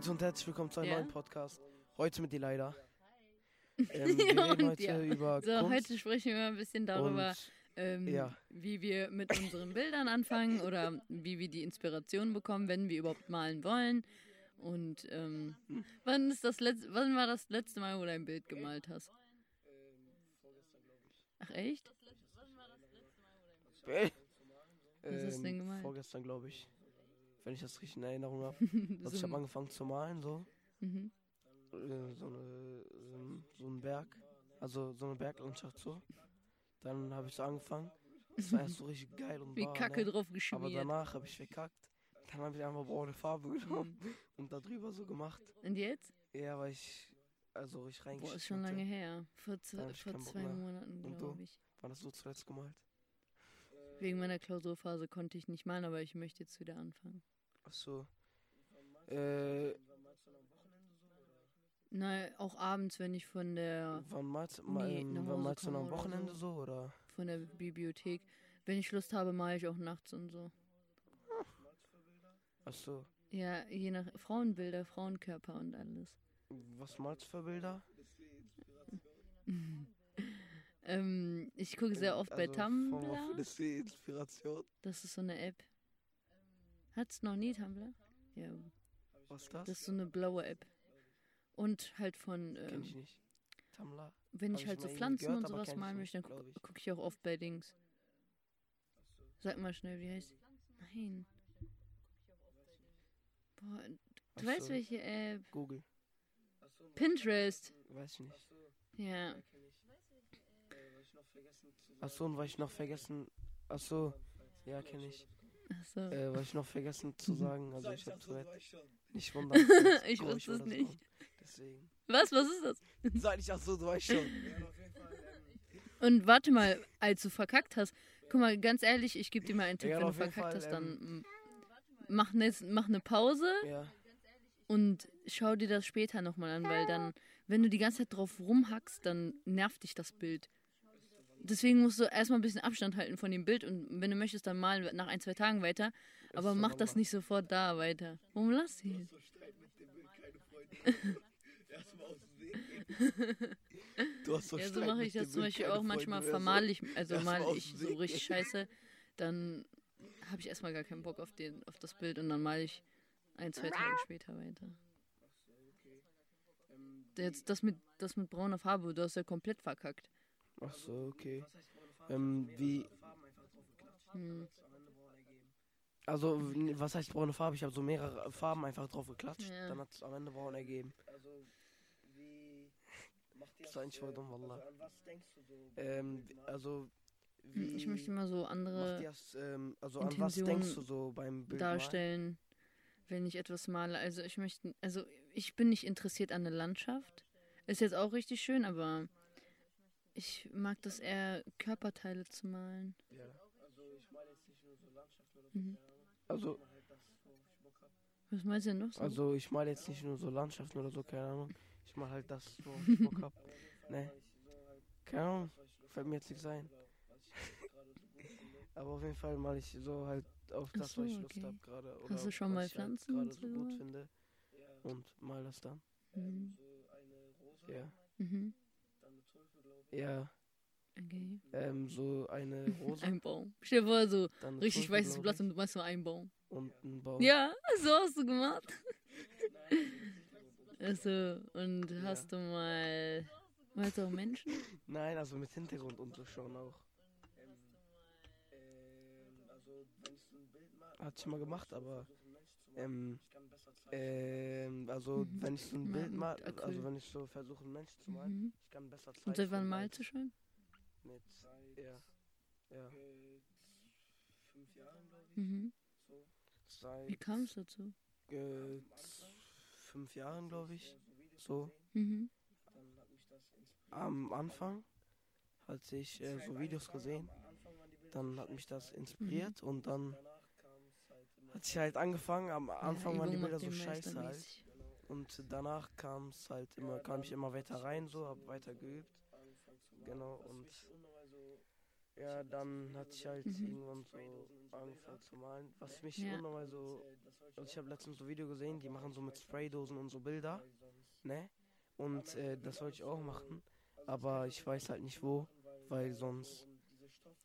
Leute und herzlich willkommen zu einem ja? neuen Podcast. Heute mit die leider. Ähm, wir reden heute ja. über So, Kunst heute sprechen wir ein bisschen darüber, ähm, ja. wie wir mit unseren Bildern anfangen oder wie wir die Inspiration bekommen, wenn wir überhaupt malen wollen. Und ähm, wann, ist das letzte, wann war das letzte Mal, wo du ein Bild gemalt hast? Ach echt? Was hast du denn gemalt? Vorgestern, glaube ich wenn ich das richtig in Erinnerung habe. also ich habe angefangen zu malen, so. Mhm. Äh, so, eine, so ein Berg, also so eine Berglandschaft so. Dann habe ich so angefangen. Das war erst so richtig geil und Wie war, Kacke ne? drauf geschmiert. Aber danach habe ich verkackt. Dann habe ich einfach braune Farbe genommen mhm. und da drüber so gemacht. Und jetzt? Ja, weil ich also ich reingeschrieben Boah, ist schon lange her. Vor, vor zwei Monaten, glaube ich. Wann hast du zuletzt gemalt? Wegen meiner Klausurphase konnte ich nicht malen, aber ich möchte jetzt wieder anfangen. Ach so. Äh. Nein, auch abends, wenn ich von der. Wann malst, nee, wann malst du am Wochenende so. so, oder? Von der Bibliothek. Wenn ich Lust habe, male ich auch nachts und so. Ach so. Ja, je nach Frauenbilder, Frauenkörper und alles. Was malst du für Bilder? Ähm, ich gucke sehr oft also bei Tumblr. Von was für Inspiration? Das ist so eine App. Hat's noch nie Tumblr? Ja. Was ist das? Das ist so eine blaue App. Und halt von. Ähm, Kenn ich nicht. Tumblr? Wenn ich, ich halt so Pflanzen gehört, und sowas malen möchte, dann gucke guck ich auch oft bei Dings. Sag mal schnell, wie heißt. Nein. Boah, du weißt welche App? Google. Pinterest. Weiß ich nicht. Ja. Achso, und weil ich noch vergessen. Achso, ja, kenne ich. Achso. Äh, was ich noch vergessen zu sagen, also ich habe Tourette. Nicht wundern. ich wusste es nicht. Deswegen. Was? Was ist das? Sag ich, ach so, du weißt schon. Und warte mal, als du verkackt hast, guck mal, ganz ehrlich, ich gebe dir mal einen Tipp, ja, wenn du verkackt Fall, hast, dann ähm, mach, ne, mach eine Pause ja. und schau dir das später nochmal an, weil dann, wenn du die ganze Zeit drauf rumhackst, dann nervt dich das Bild. Deswegen musst du erstmal ein bisschen Abstand halten von dem Bild und wenn du möchtest, dann mal nach ein, zwei Tagen weiter. Aber mach das nicht sofort da weiter. Warum lass ihn? Du hast so ja, so mache ich das zum Beispiel auch. Manchmal vermal ich, also mal ich so richtig scheiße, dann habe ich erstmal gar keinen Bock auf, den, auf das Bild und dann male ich ein, zwei Tage später weiter. Jetzt das mit, das mit brauner Farbe, du hast ja komplett verkackt. Ach so, okay. Ähm, wie. Hm. Also, was heißt braune Farbe? Ich habe so mehrere Farben einfach drauf geklatscht. Ja. Dann hat es am Ende braun ergeben. Also, wie. Das ist eigentlich voll dumm, Wallah. Ähm, also. Wie hm, ich möchte mal so andere. Das, ähm, also, an was denkst du so beim Bild? Darstellen, wenn ich etwas male. Also, ich möchte. Also, ich bin nicht interessiert an der Landschaft. Ist jetzt auch richtig schön, aber ich mag das eher, Körperteile zu malen. Ja. Also ich meine jetzt nicht nur so Landschaft oder so. Mhm. Also. Was meinst du denn noch so? Also ich male jetzt nicht nur so Landschaften oder so, keine Ahnung. Ich male halt das, wo ich Bock hab. Ne. Keine Ahnung. Fällt mir jetzt nichts ein. Aber auf jeden Fall mal ich so halt auf das, so, was ich Lust okay. habe gerade. Hast du schon mal halt Pflanzen halt so gut finde. Und mal das dann. Mhm. Ja. Mhm. Ja. Okay. Ähm, so eine Rose. ein Baum. Stell dir vor, so richtig Tulpe, weißes Blatt und du machst nur einen Baum. Und ein Baum. Ja, so hast du gemacht. also, und ja. hast du mal. Weißt du auch Menschen? Nein, also mit Hintergrund und so schon auch. Hat ich mal gemacht, aber. Ähm, ähm, also mhm. wenn ich so ein Bild mal, also wenn ich so versuche, einen Menschen zu malen, mhm. ich kann besser Zeit. Und seit wann malst du schon? Mit, ja, ja. Fünf Jahren, glaube ich. Mhm. So. Seit, Wie kam es dazu? Äh, fünf Jahren, glaube ich. So. Mhm. Am Anfang, als ich äh, so Videos gesehen, dann hat mich das inspiriert mhm. und dann hat sich halt angefangen. Am Anfang ja, waren die Bilder so scheiße halt. Und danach kam es halt immer, kam ich immer weiter rein, so, hab weiter geübt. Genau, und Ja, dann hatte ich halt mhm. irgendwann so angefangen zu malen. Was mich ja. unnormal so. Also ich habe letztens so ein Video gesehen, die machen so mit Spraydosen und so Bilder. Ne? Und äh, das wollte ich auch machen. Aber ich weiß halt nicht wo, weil sonst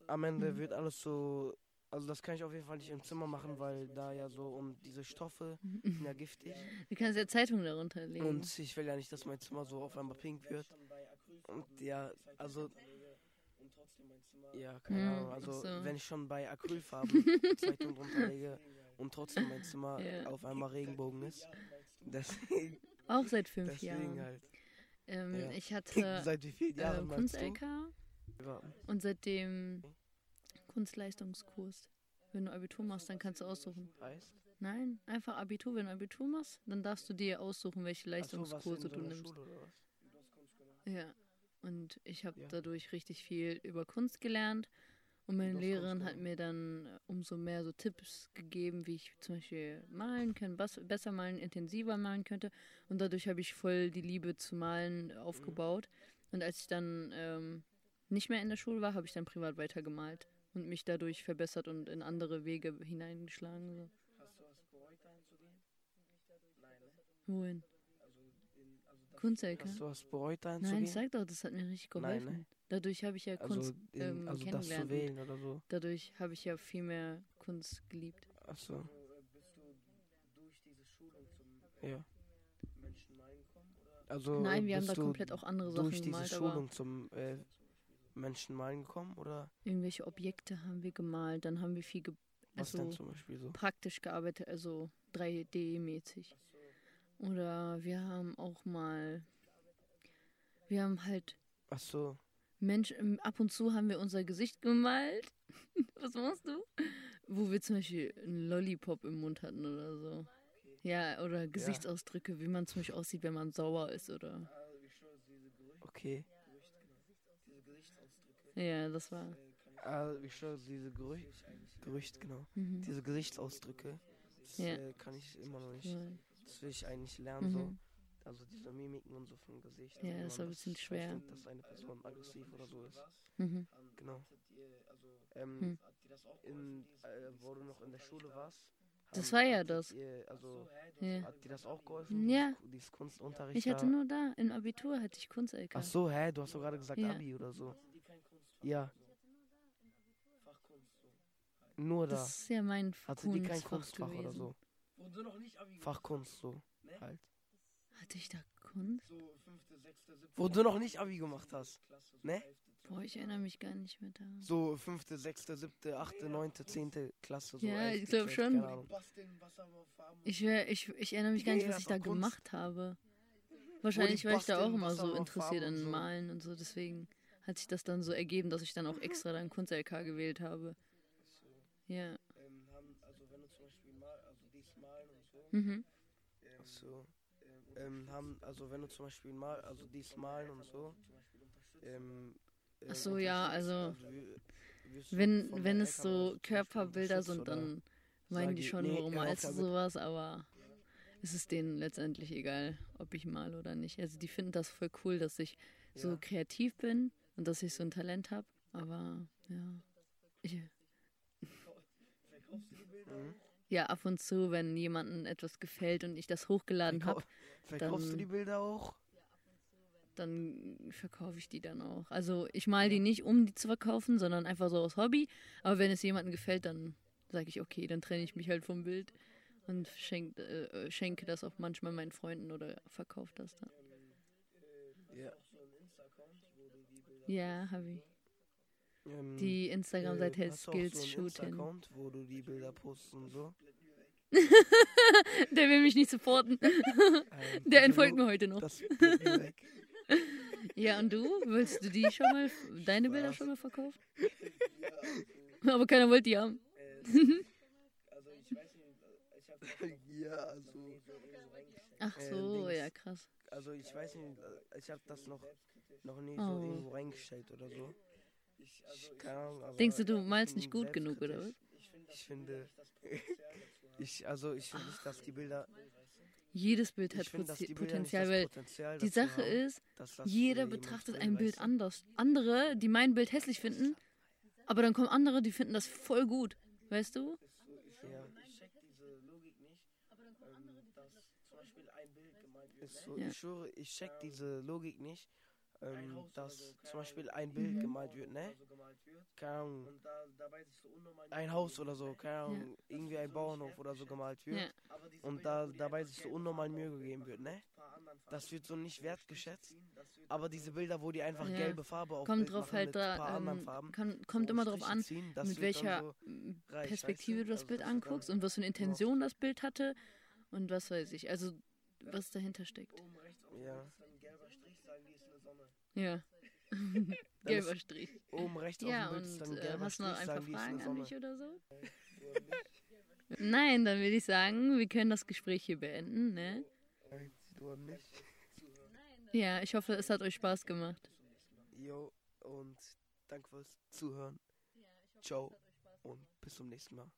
am Ende mhm. wird alles so. Also das kann ich auf jeden Fall nicht im Zimmer machen, weil da ja so um diese Stoffe sind ja giftig. Du kannst ja Zeitung darunter legen. Und ich will ja nicht, dass mein Zimmer so auf einmal pink wird. Und ja, also ja, keine hm, Ahnung. Also so. wenn ich schon bei Acrylfarben Zeitung drunter lege und trotzdem mein Zimmer ja. auf einmal Regenbogen ist. Deswegen, Auch seit fünf deswegen Jahren. Halt. Ähm, ja. Ich hatte seit wie vielen Jahren äh, Kunst-LK ja. und seitdem Kunstleistungskurs. Wenn du Abitur machst, dann kannst du aussuchen. Heißt? Nein, einfach Abitur. Wenn du Abitur machst, dann darfst du dir aussuchen, welche Leistungskurse so, du nimmst. Ja. Und ich habe ja. dadurch richtig viel über Kunst gelernt. Und meine Lehrerin hat mir dann äh, umso mehr so Tipps gegeben, wie ich zum Beispiel malen kann, besser malen, intensiver malen könnte. Und dadurch habe ich voll die Liebe zu malen aufgebaut. Und als ich dann ähm, nicht mehr in der Schule war, habe ich dann privat weitergemalt und mich dadurch verbessert und in andere Wege hineingeschlagen. So. Hast du was bereut, dahin zu gehen? Nein, ne? Wohin? Kunstecke. Hast du was bereut, da Nein, sag doch, das hat mir richtig geholfen. Nein, ne? Dadurch habe ich ja also Kunst in, ähm, also kennengelernt. Das zu wählen oder so. Dadurch habe ich ja viel mehr Kunst geliebt. Ach so. Ja. Also, Nein, wir haben da komplett auch andere Sachen durch gemalt. diese Schulung zum äh, Menschenmalen gekommen, oder? Irgendwelche Objekte haben wir gemalt, dann haben wir viel ge Was also denn zum Beispiel so? praktisch gearbeitet, also 3D-mäßig. Oder wir haben auch mal. Wir haben halt. Ach so. Mensch, ähm, ab und zu haben wir unser Gesicht gemalt. Was machst du? Wo wir zum Beispiel einen Lollipop im Mund hatten oder so. Ja, oder Gesichtsausdrücke, ja. wie man zum Beispiel aussieht, wenn man sauer ist oder. Okay. Ja, das war. Also, ich schwöre, diese Gerücht, Gerücht, genau. Mhm. Diese Gesichtsausdrücke, das ja. äh, kann ich immer noch nicht. Ja. Das will ich eigentlich lernen, mhm. so. Also diese Mimiken und so vom Gesicht. Ja, das ist ein bisschen schwer. Denkt, dass eine Person aggressiv oder so ist. Mhm. Genau. Ähm, hm. in, äh, wo du noch in der Schule warst. Das war ja das. Ihr, also, ja. Hat dir das auch geholfen? Ja. Dieses Kunstunterricht? Ich hatte nur da, im Abitur hatte ich Kunst-LK. Ach so, hä? Du hast doch gerade gesagt ja. Abi oder so. Ja. Nur da. Das ist ja mein Hatte die kein Kunstfach gewesen. oder so? Fachkunst so ne? halt. Hatte ich da Kunst? Wo du noch nicht Abi gemacht hast. Ne? Boah, ich erinnere mich gar nicht mehr da. So fünfte, sechste, siebte, achte, neunte, zehnte Klasse. So ja, ich glaube schon. Ich, ich, ich erinnere mich gar nicht, was ich da gemacht habe. Wahrscheinlich war ich da auch immer so interessiert an so. Malen und so, deswegen hat sich das dann so ergeben, dass ich dann auch extra dann Kunst-LK gewählt habe. Ja. Mhm. So. Ähm, haben, also wenn du zum Beispiel mal, also dies malen und so. Ähm, äh, Ach so, ja, also, also wenn, wenn es so Körperbilder sind, dann meinen die schon, warum malst du sowas, aber es ist denen letztendlich egal, ob ich male oder nicht. Also die finden das voll cool, dass ich so ja. kreativ bin und dass ich so ein Talent habe, aber ja. Ich, ja ab und zu, wenn jemandem etwas gefällt und ich das hochgeladen habe. Verkaufst du die Bilder auch? Dann verkaufe ich die dann auch. Also ich male die nicht, um die zu verkaufen, sondern einfach so aus Hobby. Aber wenn es jemandem gefällt, dann sage ich, okay, dann trenne ich mich halt vom Bild und schenk, äh, schenke das auch manchmal meinen Freunden oder verkaufe das dann. Ja. Habe ich. Ähm, die Instagram-Seite äh, heißt Skills so Shooting. Account, wo du die Bilder postest und so. Der will mich nicht supporten. Ähm, Der entfolgt mir heute noch. ja, und du? Willst du die schon mal, deine Bilder schon mal verkaufen? Aber keiner wollte die haben. also ich weiß nicht, ich habe ja, also Ach so, äh, ja, krass. Also ich weiß nicht, ich habe das noch, noch nie oh. so irgendwo reingestellt oder so. Keine Ahnung, Denkst du, du malst nicht gut genug, oder was? Ich finde, ich, also ich finde nicht, dass die Bilder. Jedes Bild hat find, Potenzial, weil Potenzial die Sache haben, ist, jeder betrachtet ein Bild anders. Andere, die mein Bild hässlich finden, Aber dann kommen andere, die finden das voll gut. Weißt du? Ja. Ich check diese Logik nicht. Ähm, dass zum Beispiel ein Bild gemalt wird. So, Ja. Ich schwöre, ich check diese Logik nicht. Ähm, dass so, zum Beispiel ein Mhm. Bild gemalt wird, ne? so gemalt wird. Keine Ahnung. Und da, dabei sich so unnormal Ein Haus oder so, keine Ahnung. Irgendwie ein Bauernhof oder so gemalt wird. Ja. Und da dabei sich so gelbe unnormal Mühe gegeben wird, ne? Das wird so nicht wertgeschätzt. Aber diese Bilder, wo die einfach Ja. gelbe Farbe auf Kommt Bild drauf machen halt mit ein paar da, anderen ähm, Farben. kann, kommt so immer drauf Striche an, ziehen, mit welcher so reich, Perspektive weißt du das Also Bild dann anguckst und was für eine Intention das Bild hatte und was weiß ich. Also, was dahinter steckt. Ja. ist dann ein gelber Strich, sagen die ist eine Sonne. Ja. Gelber Strich. Oben rechts Ja, auf dem Bild ist dann und äh, gelber hast du noch Strich, ein paar Fragen an mich oder so? Nein, dann würde ich sagen, wir können das Gespräch hier beenden, ne? Du. Ja, ich hoffe, es hat euch Spaß gemacht. Jo, und danke fürs Zuhören. Ciao und bis zum nächsten Mal.